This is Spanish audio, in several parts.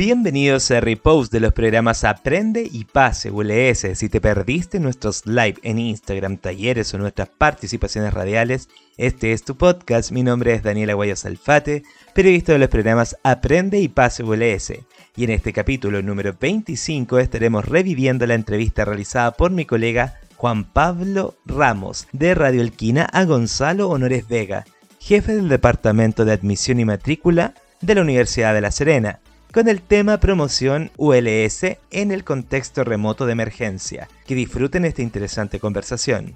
Bienvenidos a Repost de los programas Aprende y Pase ULS. Si te perdiste nuestros live en Instagram, talleres o nuestras participaciones radiales, este es tu podcast. Mi nombre es Daniela Guayos Alfate, periodista de los programas Aprende y Pase ULS. Y en este capítulo número 25 estaremos reviviendo la entrevista realizada por mi colega Juan Pablo Ramos de Radio Elquina a Gonzalo Honores Vega, jefe del Departamento de Admisión y Matrícula de la Universidad de La Serena con el tema promoción ULS en el contexto remoto de emergencia. Que disfruten esta interesante conversación.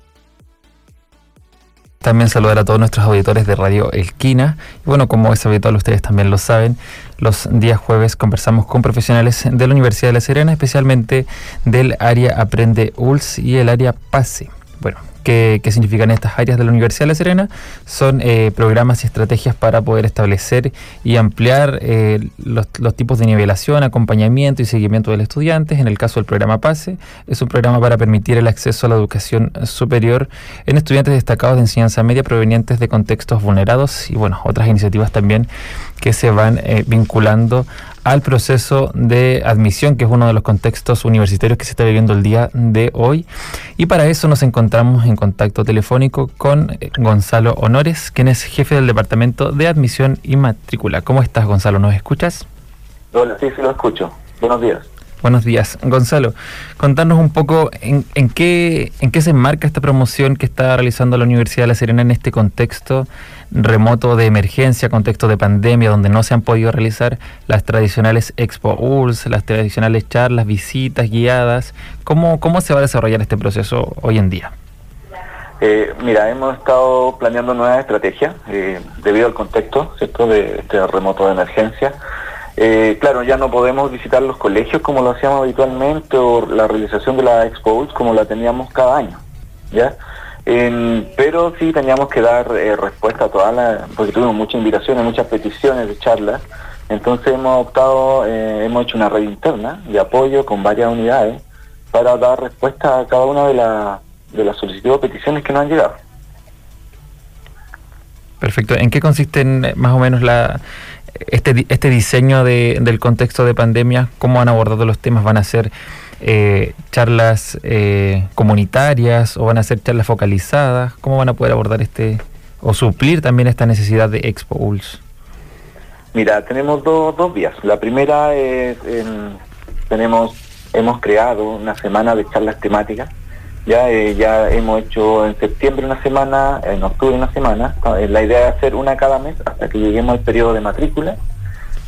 También saludar a todos nuestros auditores de Radio Elquina. Y bueno, como es habitual, ustedes también lo saben, los días jueves conversamos con profesionales de la Universidad de La Serena, especialmente del área Aprende ULS y el área PASE. Bueno, ¿Qué, significan estas áreas de la Universidad de La Serena? Son eh, programas y estrategias para poder establecer y ampliar eh, los, tipos de nivelación, acompañamiento y seguimiento del estudiante. En el caso del programa PASE, es un programa para permitir el acceso a la educación superior en estudiantes destacados de enseñanza media provenientes de contextos vulnerados y, bueno, otras iniciativas también que se van eh, vinculando al proceso de admisión, que es uno de los contextos universitarios que se está viviendo el día de hoy. Y para eso nos encontramos en contacto telefónico con eh, Gonzalo Honores, quien es jefe del Departamento de Admisión y Matrícula. ¿Cómo estás, Gonzalo? ¿Nos escuchas? Hola, sí, sí lo escucho. Buenos días. Buenos días. Gonzalo, contarnos un poco en, en, qué, en qué se enmarca esta promoción que está realizando la Universidad de La Serena en este contexto remoto de emergencia, contexto de pandemia, donde no se han podido realizar las tradicionales Expo las tradicionales charlas, visitas guiadas. ¿Cómo, cómo se va a desarrollar este proceso hoy en día? Eh, mira, hemos estado planeando nuevas estrategias eh, debido al contexto ¿cierto? de este remoto de emergencia. Eh, claro, ya no podemos visitar los colegios como lo hacíamos habitualmente o la realización de la Expo como la teníamos cada año, ¿ya? pero sí teníamos que dar eh, respuesta a todas las, porque tuvimos muchas invitaciones, muchas peticiones de charlas, entonces hemos optado, eh, hemos hecho una red interna de apoyo con varias unidades para dar respuesta a cada una de, de las solicitudes o peticiones que nos han llegado. Perfecto. ¿En qué consisten más o menos la este, este diseño de, del contexto de pandemia, cómo han abordado los temas, van a ser eh, charlas eh, comunitarias o van a ser charlas focalizadas, cómo van a poder abordar este o suplir también esta necesidad de Expo ULS. Mira, tenemos dos, dos vías. La primera es, tenemos, hemos creado una semana de charlas temáticas ya, eh, ya hemos hecho en septiembre una semana, en octubre una semana. Eh, la idea es hacer una cada mes hasta que lleguemos al periodo de matrícula,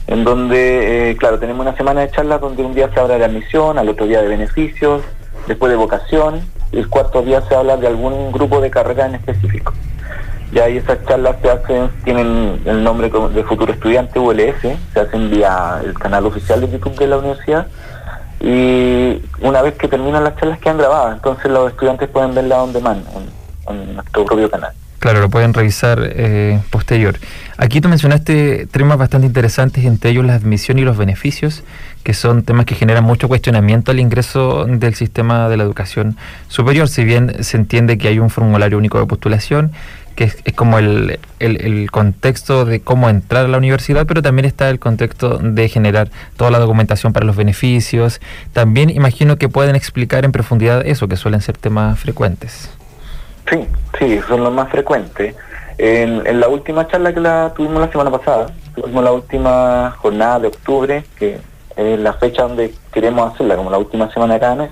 en donde, eh, claro, tenemos una semana de charlas donde un día se habla de admisión, al otro día de beneficios, después de vocación, y el cuarto día se habla de algún grupo de carrera en específico. Ya y esas charlas se hacen, tienen el nombre de Futuro Estudiante ULS, se hacen vía el canal oficial de YouTube de la universidad y una vez que terminan las charlas quedan grabadas, entonces los estudiantes pueden verla on demand en, en nuestro propio canal. Claro, lo pueden revisar eh, posterior. Aquí tú mencionaste temas bastante interesantes, entre ellos la admisión y los beneficios, que son temas que generan mucho cuestionamiento al ingreso del sistema de la educación superior. Si bien se entiende que hay un formulario único de postulación, que es, como el, el, contexto de cómo entrar a la universidad, pero también está el contexto de generar toda la documentación para los beneficios. También imagino que pueden explicar en profundidad eso, que suelen ser temas frecuentes. Sí, sí, son los más frecuentes. En, la última charla que la tuvimos la semana pasada, tuvimos la última jornada de octubre, que es la fecha donde queremos hacerla, como la última semana de cada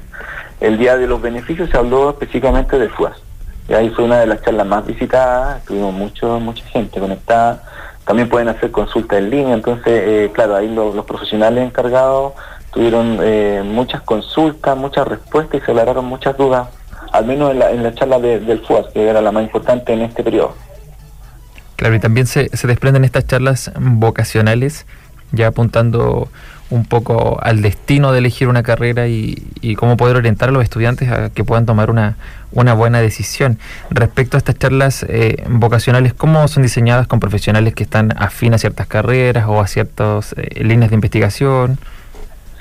el día de los beneficios se habló específicamente del FUAS y ahí fue una de las charlas más visitadas, tuvimos mucho, mucha gente conectada. También pueden hacer consultas en línea, entonces, eh, claro, ahí los, profesionales encargados tuvieron eh, muchas consultas, muchas respuestas y se aclararon muchas dudas, al menos en la, en la charla del FUAS, que era la más importante en este periodo. Claro, y también se, se desprenden estas charlas vocacionales, ya apuntando un poco al destino de elegir una carrera y, cómo poder orientar a los estudiantes a que puedan tomar una, una buena decisión. Respecto a estas charlas eh, vocacionales, ¿cómo son diseñadas con profesionales que están afín a ciertas carreras o a ciertas eh, líneas de investigación?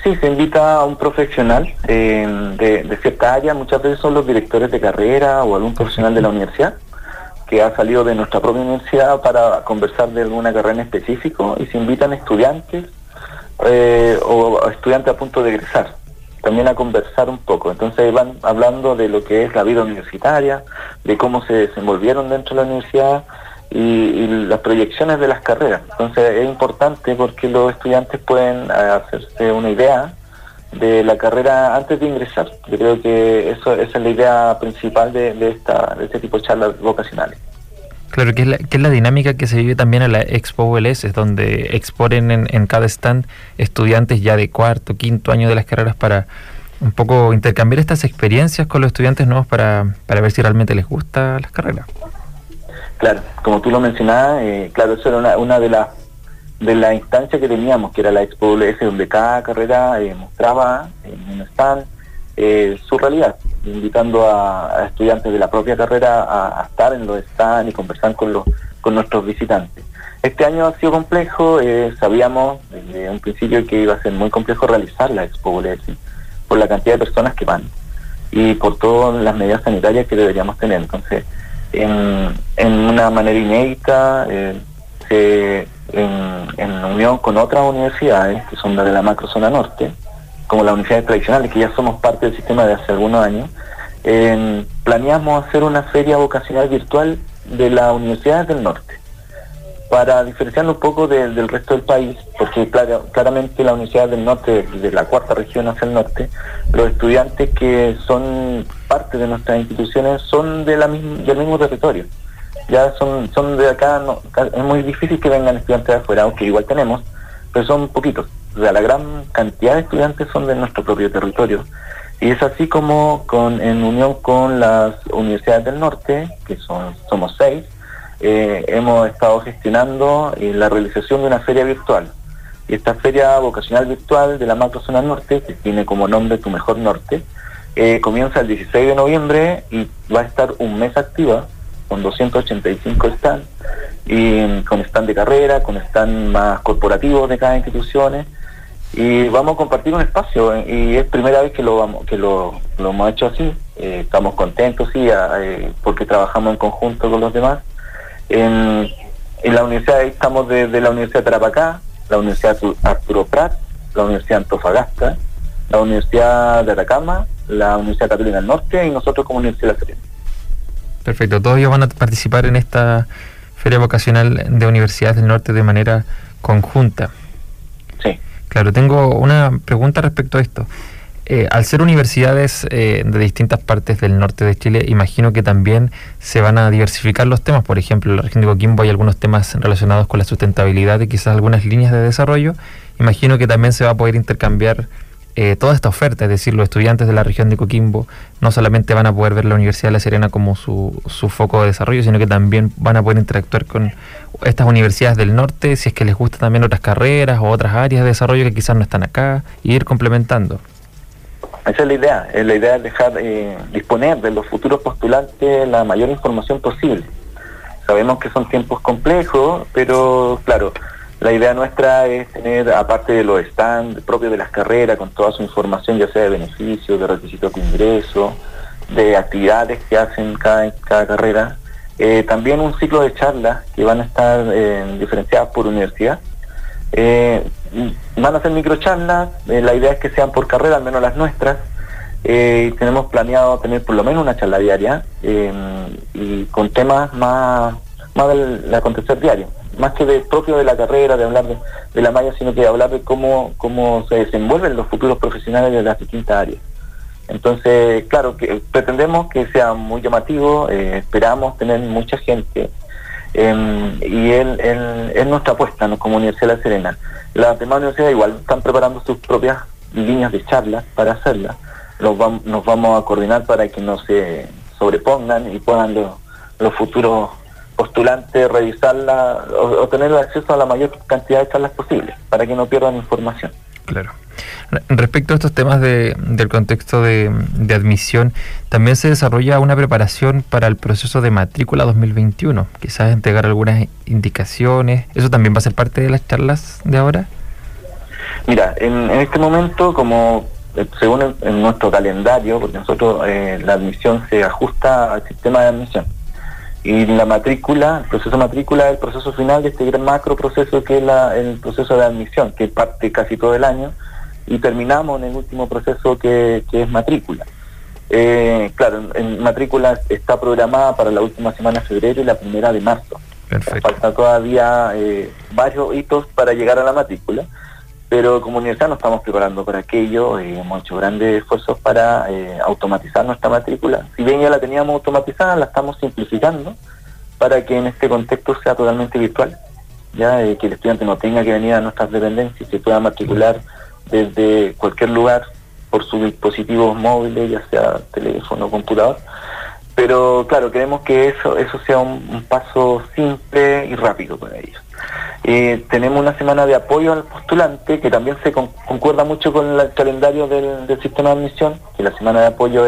Sí, se invita a un profesional eh, de, cierta área, muchas veces son los directores de carrera o algún profesional de la universidad que ha salido de nuestra propia universidad para conversar de alguna carrera en específico y se invitan estudiantes eh, o estudiantes a punto de egresar, también a conversar un poco. Entonces van hablando de lo que es la vida universitaria, de cómo se desenvolvieron dentro de la universidad y, las proyecciones de las carreras. Entonces es importante porque los estudiantes pueden hacerse una idea de la carrera antes de ingresar. Yo creo que eso esa es la idea principal de, esta, de este tipo de charlas vocacionales. Claro, que es, la, que es la dinámica que se vive también en la Expo ULS, donde exponen en, cada stand estudiantes ya de cuarto, quinto año de las carreras para un poco intercambiar estas experiencias con los estudiantes nuevos para, para ver si realmente les gusta las carreras. Claro, como tú lo mencionabas, eh, claro, eso era una, de las de la instancia que teníamos, que era la Expo ULS, donde cada carrera eh, mostraba en un stand eh, su realidad, invitando a, estudiantes de la propia carrera a, estar en los stands y conversar con, los, con nuestros visitantes. Este año ha sido complejo, sabíamos desde un principio que iba a ser muy complejo realizar la Expo por la cantidad de personas que van y por todas las medidas sanitarias que deberíamos tener. Entonces, en, una manera inédita, eh, en, en unión con otras universidades, que son las de la macrozona norte, como las universidades tradicionales, que ya somos parte del sistema de hace algunos años, planeamos hacer una feria vocacional virtual de las universidades del norte, para diferenciarnos un poco del resto del país, porque claramente la universidad del norte, de la cuarta región hacia el norte, los estudiantes que son parte de nuestras instituciones son de la del mismo territorio. Ya son, son de acá, es muy difícil que vengan estudiantes de afuera, aunque igual tenemos, pero son poquitos. O sea, la gran cantidad de estudiantes son de nuestro propio territorio. Y es así como con, en unión con las universidades del norte, que son somos seis, eh, hemos estado gestionando eh, la realización de una feria virtual. Y esta feria vocacional virtual de la macrozona norte, que tiene como nombre Tu Mejor Norte, eh, comienza el 16 de noviembre y va a estar un mes activa con 285 stands y con stand de carrera, con stand más corporativos de cada institución y vamos a compartir un espacio y es primera vez que lo vamos que lo, hemos hecho así estamos contentos sí porque trabajamos en conjunto con los demás en, la universidad estamos desde la universidad de Tarapacá la universidad Arturo Prat la universidad Antofagasta la universidad de Atacama la universidad Católica del Norte y nosotros como universidad de La Serena. Perfecto. Todos ellos van a participar en esta feria vocacional de universidades del norte de manera conjunta. Claro, tengo una pregunta respecto a esto. Eh, al ser universidades eh, de distintas partes del norte de Chile, imagino que también se van a diversificar los temas. Por ejemplo, en la región de Coquimbo hay algunos temas relacionados con la sustentabilidad y quizás algunas líneas de desarrollo. Imagino que también se va a poder intercambiar eh, toda esta oferta, es decir, los estudiantes de la región de Coquimbo no solamente van a poder ver la Universidad de La Serena como su, su foco de desarrollo, sino que también van a poder interactuar con estas universidades del norte, si es que les gusta también otras carreras o otras áreas de desarrollo que quizás no están acá, y ir complementando. Esa es la idea, la idea de dejar eh, disponer de los futuros postulantes la mayor información posible. Sabemos que son tiempos complejos, pero claro, la idea nuestra es tener, aparte de los stands propios de las carreras, con toda su información, ya sea de beneficios, de requisitos de ingreso, de actividades que hacen cada, cada carrera, eh, también un ciclo de charlas que van a estar eh, diferenciadas por universidad. Van a ser microcharlas, la idea es que sean por carrera, al menos las nuestras. tenemos planeado tener por lo menos una charla diaria y con temas más, más del acontecer diario más que de propio de la carrera, de hablar de, la malla, sino que de hablar de cómo, cómo se desenvuelven los futuros profesionales de las distintas áreas. Entonces, claro, que pretendemos que sea muy llamativo, eh, esperamos tener mucha gente em, y él, es nuestra apuesta ¿no? como Universidad de La Serena. Las demás universidades igual están preparando sus propias líneas de charlas para hacerlas. Los nos vamos a coordinar para que no se sobrepongan y puedan los futuros postulante revisarla o, tener acceso a la mayor cantidad de charlas posibles para que no pierdan información. Claro. Respecto a estos temas de, del contexto de, admisión, también se desarrolla una preparación para el proceso de matrícula 2021. Quizás entregar algunas indicaciones. ¿Eso también va a ser parte de las charlas de ahora? Mira, en, este momento, como eh, según en, nuestro calendario, porque nosotros eh, la admisión se ajusta al sistema de admisión. Y la matrícula, el proceso de matrícula es el proceso final de este gran macro proceso que es el proceso de admisión, que parte casi todo el año, y terminamos en el último proceso que, es matrícula. Eh, claro, en, matrícula está programada para la última semana de febrero y la primera de marzo. Falta todavía eh, varios hitos para llegar a la matrícula, pero como universidad nos estamos preparando para aquello, y hemos hecho grandes esfuerzos para eh, automatizar nuestra matrícula. Si bien ya la teníamos automatizada, la estamos simplificando para que en este contexto sea totalmente virtual, ya eh, que el estudiante no tenga que venir a nuestras dependencias y se pueda matricular desde cualquier lugar por sus dispositivos móviles, ya sea teléfono o computador. Pero claro, queremos que eso, eso sea un paso simple y rápido para ellos. Eh, tenemos una semana de apoyo al postulante que también se concuerda mucho con el calendario del, sistema de admisión, que la semana de apoyo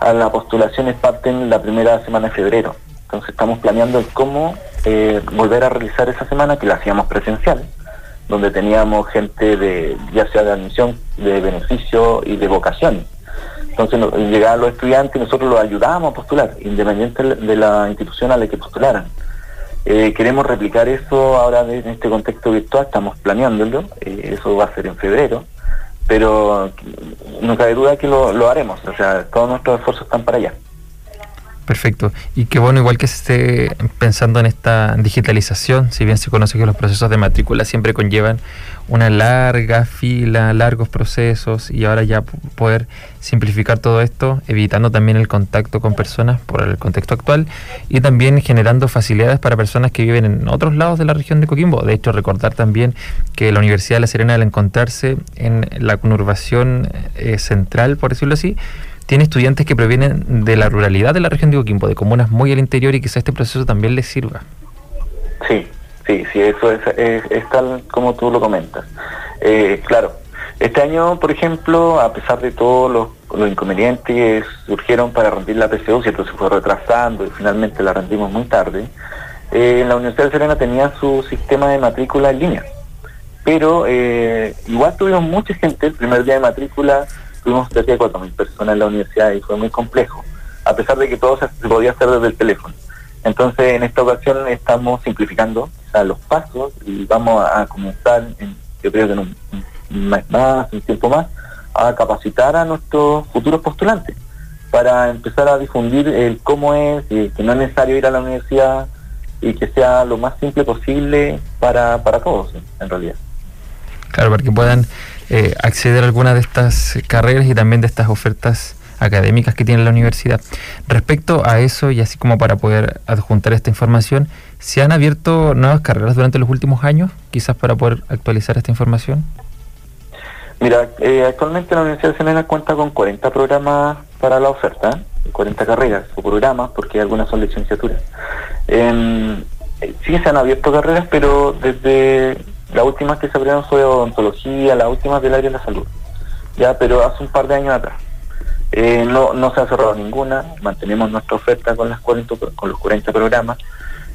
a la postulación es parte en la primera semana de febrero. Entonces estamos planeando cómo eh, volver a realizar esa semana que la hacíamos presencial, donde teníamos gente de ya sea de admisión, de beneficio y de vocación. Entonces llegaban los estudiantes y nosotros los ayudábamos a postular, independiente de la institución a la que postularan. Eh, queremos replicar eso ahora en este contexto virtual, estamos planeándolo, eh, eso va a ser en febrero, pero no cabe duda que lo, lo haremos, o sea, todos nuestros esfuerzos están para allá. Perfecto. Y qué bueno, igual que se esté pensando en esta digitalización, si bien se conoce que los procesos de matrícula siempre conllevan una larga fila, largos procesos, y ahora ya poder simplificar todo esto, evitando también el contacto con personas por el contexto actual, y también generando facilidades para personas que viven en otros lados de la región de Coquimbo. De hecho, recordar también que la Universidad de La Serena, al encontrarse en la conurbación eh, central, por decirlo así, tiene estudiantes que provienen de la ruralidad de la región de Coquimbo, de comunas muy al interior y quizá este proceso también les sirva. Sí, sí, sí, eso es, es, tal como tú lo comentas. Eh, claro, este año, por ejemplo, a pesar de todos los, inconvenientes que surgieron para rendir la PCU, cierto, se fue retrasando y finalmente la rendimos muy tarde, eh, la Universidad de Serena tenía su sistema de matrícula en línea. Pero eh, igual tuvimos mucha gente el primer día de matrícula tuvimos cerca de 4.000 personas en la universidad y fue muy complejo, a pesar de que todo se podía hacer desde el teléfono. Entonces, en esta ocasión estamos simplificando los pasos y vamos a, comenzar, en, yo creo que en un, mes más, un tiempo más, a capacitar a nuestros futuros postulantes para empezar a difundir el cómo es, y que no es necesario ir a la universidad y que sea lo más simple posible para, para todos, en realidad. Claro, para que puedan eh, acceder a alguna de estas carreras y también de estas ofertas académicas que tiene la universidad. Respecto a eso, y así como para poder adjuntar esta información, ¿se han abierto nuevas carreras durante los últimos años, quizás para poder actualizar esta información? Mira, eh, actualmente la Universidad de Serena cuenta con 40 programas para la oferta, 40 carreras o programas, porque algunas son licenciaturas. Eh, sí se han abierto carreras, pero desde la última que se abrieron fue odontología, la última del área de la salud. Ya, pero hace un par de años atrás. Eh, no, no se ha cerrado ninguna, mantenemos nuestra oferta con las 40, con los 40 programas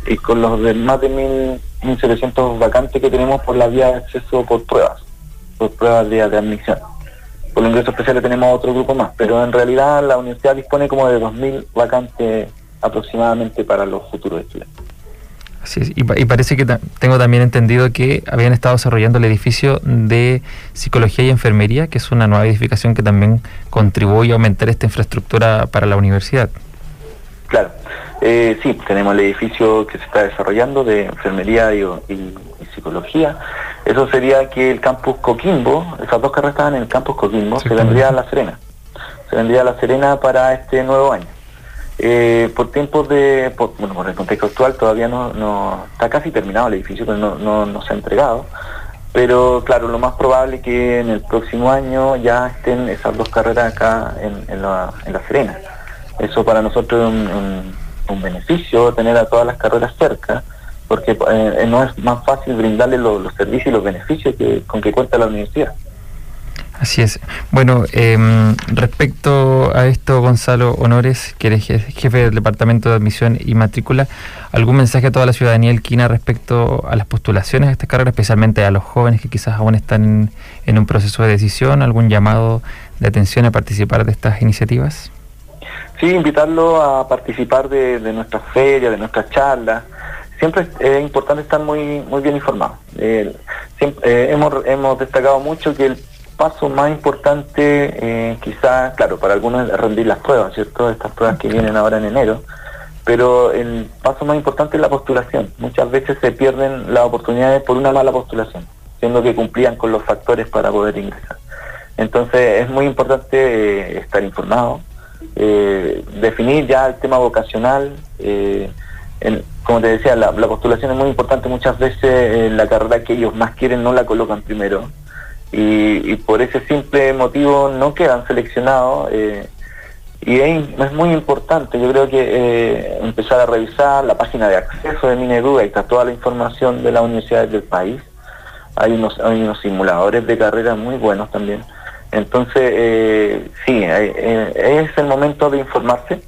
y con los de más de 1.700 vacantes que tenemos por la vía de acceso por pruebas, por pruebas de, de admisión. Por los ingresos especiales tenemos otro grupo más, pero en realidad la universidad dispone como de 2.000 vacantes aproximadamente para los futuros estudiantes. Y, parece que tengo también entendido que habían estado desarrollando el edificio de psicología y enfermería, que es una nueva edificación que también contribuye a aumentar esta infraestructura para la universidad. Claro, eh, sí, tenemos el edificio que se está desarrollando de enfermería y, psicología. Eso sería que el campus Coquimbo, esas dos carreras estaban en el campus Coquimbo, se vendría a La Serena. Se vendría a La Serena para este nuevo año. Eh, por tiempos de, bueno, por el contexto actual todavía no, no está casi terminado el edificio, pero no, no, se ha entregado. Pero claro, lo más probable es que en el próximo año ya estén esas dos carreras acá en, en, la, en la, Serena. Eso para nosotros es un, un, beneficio tener a todas las carreras cerca, porque eh, no es más fácil brindarle los servicios y los beneficios que, con que cuenta la universidad. Así es. Bueno, em, respecto a esto, Gonzalo Honores, que eres jefe del Departamento de Admisión y Matrícula, ¿algún mensaje a toda la ciudadanía elquina respecto a las postulaciones de esta carrera, especialmente a los jóvenes que quizás aún están en un proceso de decisión? ¿Algún llamado de atención a participar de estas iniciativas? Sí, invitarlo a participar de, nuestras ferias, de nuestras charlas. Siempre es, importante estar muy muy bien informado. Eh, hemos, hemos destacado mucho que el paso más importante, eh, quizás, claro, para algunos es rendir las pruebas, ¿cierto? Estas pruebas que vienen ahora en enero, pero el paso más importante es la postulación. Muchas veces se pierden las oportunidades por una mala postulación, siendo que cumplían con los factores para poder ingresar. Entonces es muy importante eh, estar informado, eh, definir ya el tema vocacional. Eh, como te decía, la, la, postulación es muy importante. Muchas veces la carrera que ellos más quieren no la colocan primero y, por ese simple motivo no quedan seleccionados. Eh, y es, muy importante, yo creo que eh, empezar a revisar la página de acceso de Minedu, ahí está toda la información de las universidades del país. Hay unos, hay unos simuladores de carrera muy buenos también. Entonces, eh, sí, es el momento de informarse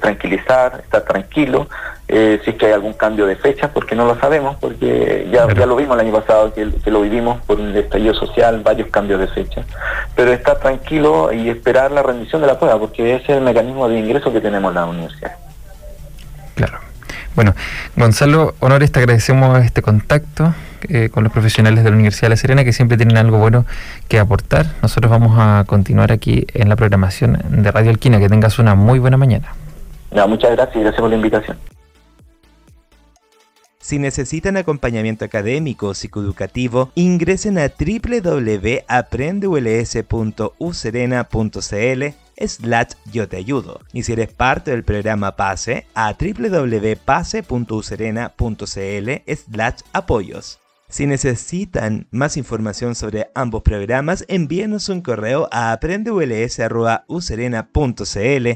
tranquilizar, estar tranquilo, eh, si es que hay algún cambio de fecha, porque no lo sabemos, porque ya, ya lo vimos el año pasado, que, lo vivimos por el estallido social, varios cambios de fecha, pero estar tranquilo y esperar la rendición de la prueba, porque ese es el mecanismo de ingreso que tenemos en la universidad. Claro. Bueno, Gonzalo Honores, te agradecemos este contacto eh, con los profesionales de la Universidad de La Serena que siempre tienen algo bueno que aportar. Nosotros vamos a continuar aquí en la programación de Radio Alquina. Que tengas una muy buena mañana. muchas gracias y gracias por la invitación. Si necesitan acompañamiento académico o psicoeducativo, ingresen a www.aprendeuls.userena.cl slash yo te ayudo. Y si eres parte del programa PASE, a www.pase.userena.cl slash apoyos. Si necesitan más información sobre ambos programas, envíenos un correo a aprendeuls.userena.cl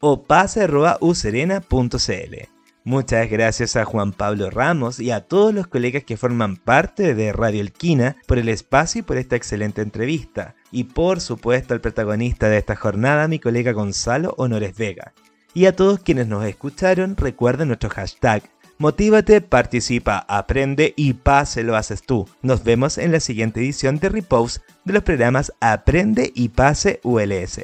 o pase.userena.cl. Muchas gracias a Juan Pablo Ramos y a todos los colegas que forman parte de Radio Elquina por el espacio y por esta excelente entrevista. Y por supuesto al protagonista de esta jornada, mi colega Gonzalo Honores Vega. Y a todos quienes nos escucharon, recuerden nuestro hashtag. Motívate, participa, aprende y pase lo haces tú. Nos vemos en la siguiente edición de Repose de los programas Aprende y Pase ULS.